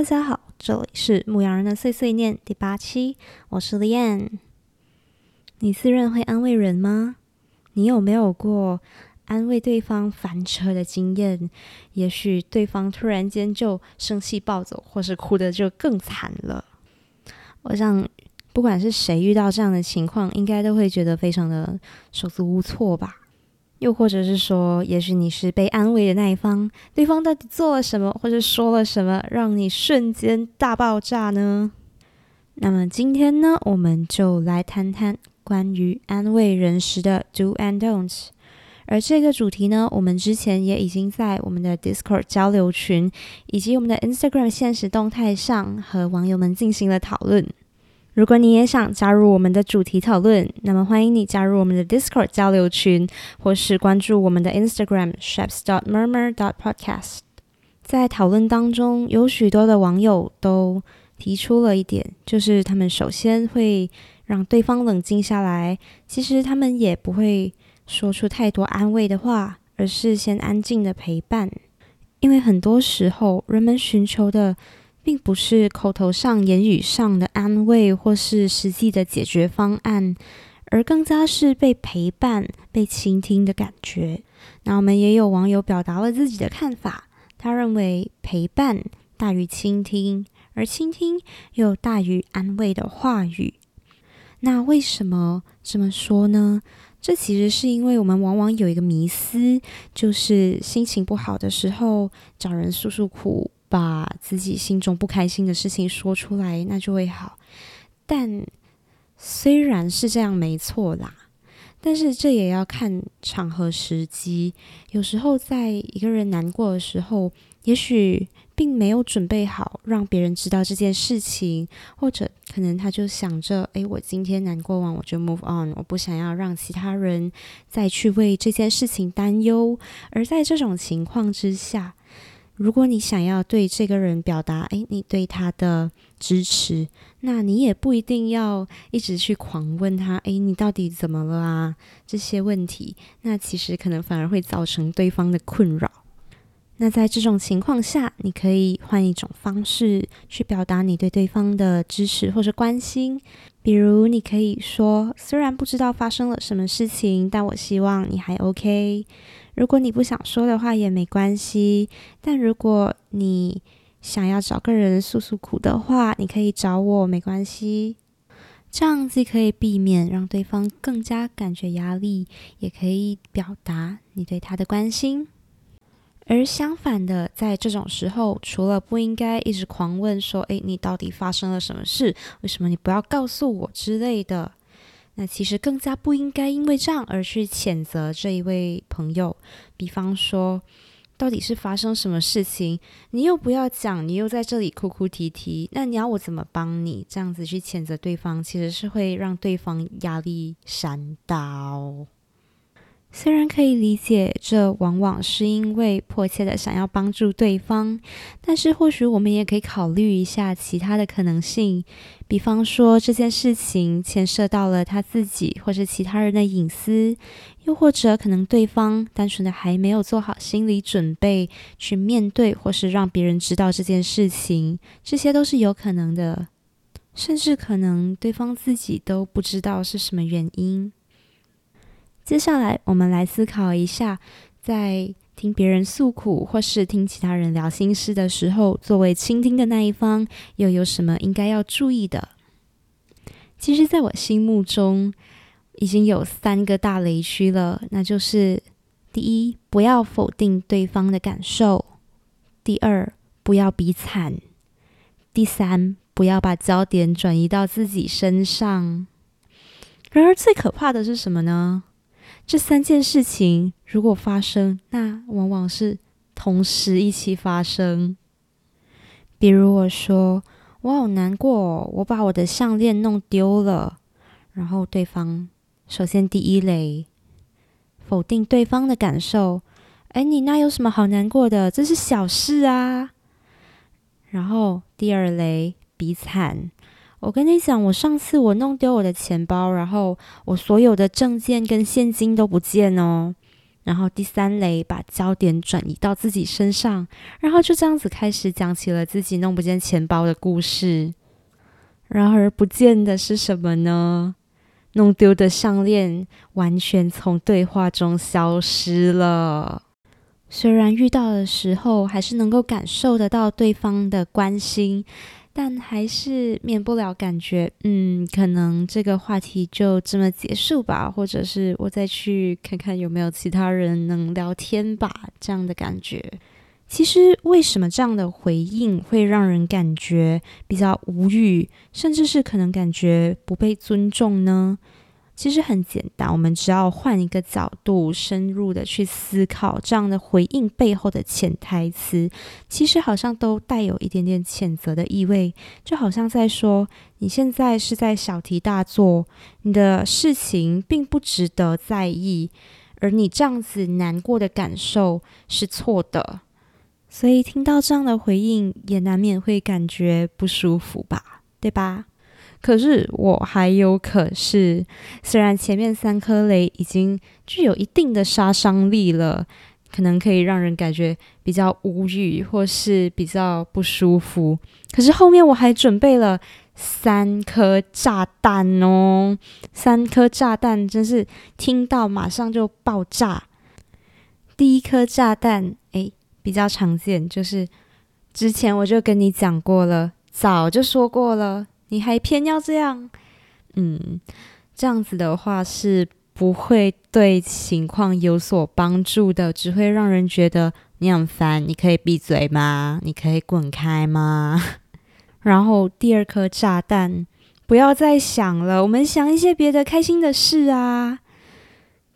大家好，这里是牧羊人的碎碎念第八期，我是 Lian。你自认会安慰人吗？你有没有过安慰对方翻车的经验？也许对方突然间就生气暴走，或是哭的就更惨了。我想，不管是谁遇到这样的情况，应该都会觉得非常的手足无措吧。又或者是说，也许你是被安慰的那一方，对方到底做了什么，或者说了什么，让你瞬间大爆炸呢？那么今天呢，我们就来谈谈关于安慰人时的 do and don't。而这个主题呢，我们之前也已经在我们的 Discord 交流群以及我们的 Instagram 现实动态上和网友们进行了讨论。如果你也想加入我们的主题讨论，那么欢迎你加入我们的 Discord 交流群，或是关注我们的 Instagram chefs dot murmur dot podcast。在讨论当中，有许多的网友都提出了一点，就是他们首先会让对方冷静下来，其实他们也不会说出太多安慰的话，而是先安静的陪伴，因为很多时候人们寻求的。并不是口头上、言语上的安慰，或是实际的解决方案，而更加是被陪伴、被倾听的感觉。那我们也有网友表达了自己的看法，他认为陪伴大于倾听，而倾听又大于安慰的话语。那为什么这么说呢？这其实是因为我们往往有一个迷思，就是心情不好的时候找人诉诉苦。把自己心中不开心的事情说出来，那就会好。但虽然是这样，没错啦，但是这也要看场合时机。有时候，在一个人难过的时候，也许并没有准备好让别人知道这件事情，或者可能他就想着：“诶，我今天难过完，我就 move on，我不想要让其他人再去为这件事情担忧。”而在这种情况之下，如果你想要对这个人表达，诶，你对他的支持，那你也不一定要一直去狂问他，诶，你到底怎么了啊？这些问题，那其实可能反而会造成对方的困扰。那在这种情况下，你可以换一种方式去表达你对对方的支持或者关心，比如你可以说，虽然不知道发生了什么事情，但我希望你还 OK。如果你不想说的话也没关系，但如果你想要找个人诉诉苦的话，你可以找我，没关系。这样既可以避免让对方更加感觉压力，也可以表达你对他的关心。而相反的，在这种时候，除了不应该一直狂问说：“诶，你到底发生了什么事？为什么你不要告诉我？”之类的。那其实更加不应该因为这样而去谴责这一位朋友。比方说，到底是发生什么事情？你又不要讲，你又在这里哭哭啼啼，那你要我怎么帮你？这样子去谴责对方，其实是会让对方压力山大哦。虽然可以理解，这往往是因为迫切的想要帮助对方，但是或许我们也可以考虑一下其他的可能性。比方说，这件事情牵涉到了他自己或者其他人的隐私，又或者可能对方单纯的还没有做好心理准备去面对或是让别人知道这件事情，这些都是有可能的。甚至可能对方自己都不知道是什么原因。接下来，我们来思考一下，在听别人诉苦或是听其他人聊心事的时候，作为倾听的那一方，又有什么应该要注意的？其实，在我心目中，已经有三个大雷区了，那就是：第一，不要否定对方的感受；第二，不要比惨；第三，不要把焦点转移到自己身上。然而，最可怕的是什么呢？这三件事情如果发生，那往往是同时一起发生。比如我说：“我好难过，我把我的项链弄丢了。”然后对方首先第一雷，否定对方的感受。哎，你那有什么好难过的？这是小事啊。然后第二雷，比惨。我跟你讲，我上次我弄丢我的钱包，然后我所有的证件跟现金都不见哦。然后第三雷把焦点转移到自己身上，然后就这样子开始讲起了自己弄不见钱包的故事。然而不见的是什么呢？弄丢的项链完全从对话中消失了。虽然遇到的时候还是能够感受得到对方的关心，但还是免不了感觉，嗯，可能这个话题就这么结束吧，或者是我再去看看有没有其他人能聊天吧，这样的感觉。其实，为什么这样的回应会让人感觉比较无语，甚至是可能感觉不被尊重呢？其实很简单，我们只要换一个角度，深入的去思考这样的回应背后的潜台词，其实好像都带有一点点谴责的意味，就好像在说你现在是在小题大做，你的事情并不值得在意，而你这样子难过的感受是错的。所以听到这样的回应，也难免会感觉不舒服吧，对吧？可是我还有可是，虽然前面三颗雷已经具有一定的杀伤力了，可能可以让人感觉比较无语或是比较不舒服，可是后面我还准备了三颗炸弹哦，三颗炸弹真是听到马上就爆炸。第一颗炸弹，诶。比较常见，就是之前我就跟你讲过了，早就说过了，你还偏要这样，嗯，这样子的话是不会对情况有所帮助的，只会让人觉得你很烦。你可以闭嘴吗？你可以滚开吗？然后第二颗炸弹，不要再想了，我们想一些别的开心的事啊。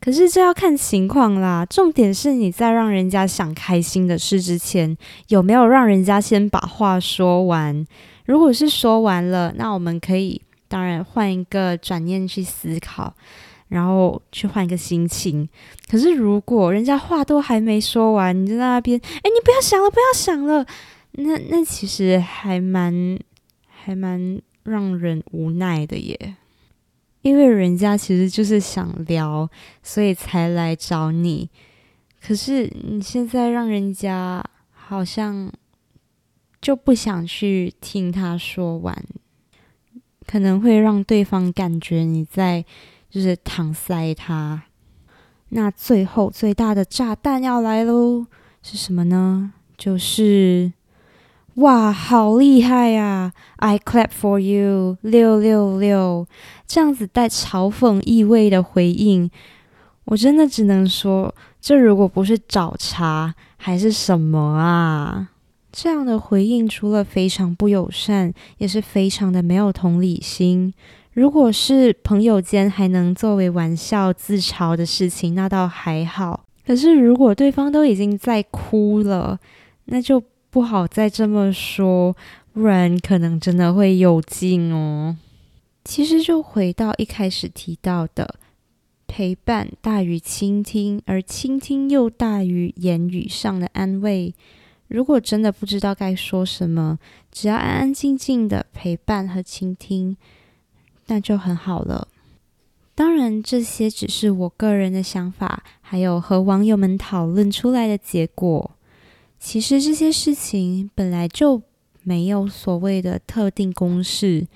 可是这要看情况啦，重点是你在让人家想开心的事之前，有没有让人家先把话说完？如果是说完了，那我们可以当然换一个转念去思考，然后去换一个心情。可是如果人家话都还没说完，你就在那边，哎，你不要想了，不要想了，那那其实还蛮还蛮让人无奈的耶。因为人家其实就是想聊，所以才来找你。可是你现在让人家好像就不想去听他说完，可能会让对方感觉你在就是搪塞他。那最后最大的炸弹要来喽，是什么呢？就是。哇，好厉害呀！I clap for you，六六六，这样子带嘲讽意味的回应，我真的只能说，这如果不是找茬，还是什么啊？这样的回应除了非常不友善，也是非常的没有同理心。如果是朋友间还能作为玩笑自嘲的事情，那倒还好。可是如果对方都已经在哭了，那就。不好再这么说，不然可能真的会有劲哦。其实就回到一开始提到的，陪伴大于倾听，而倾听又大于言语上的安慰。如果真的不知道该说什么，只要安安静静的陪伴和倾听，那就很好了。当然，这些只是我个人的想法，还有和网友们讨论出来的结果。其实这些事情本来就没有所谓的特定公式，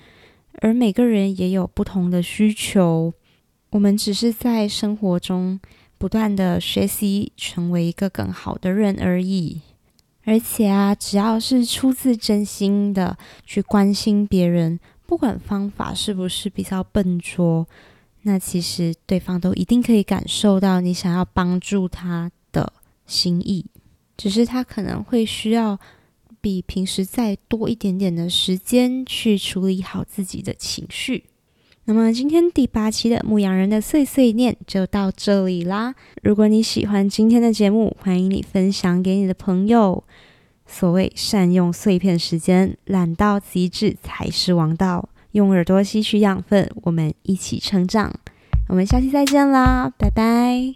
而每个人也有不同的需求。我们只是在生活中不断的学习，成为一个更好的人而已。而且啊，只要是出自真心的去关心别人，不管方法是不是比较笨拙，那其实对方都一定可以感受到你想要帮助他的心意。只是他可能会需要比平时再多一点点的时间去处理好自己的情绪。那么今天第八期的牧羊人的碎碎念就到这里啦。如果你喜欢今天的节目，欢迎你分享给你的朋友。所谓善用碎片时间，懒到极致才是王道。用耳朵吸取养分，我们一起成长。我们下期再见啦，拜拜。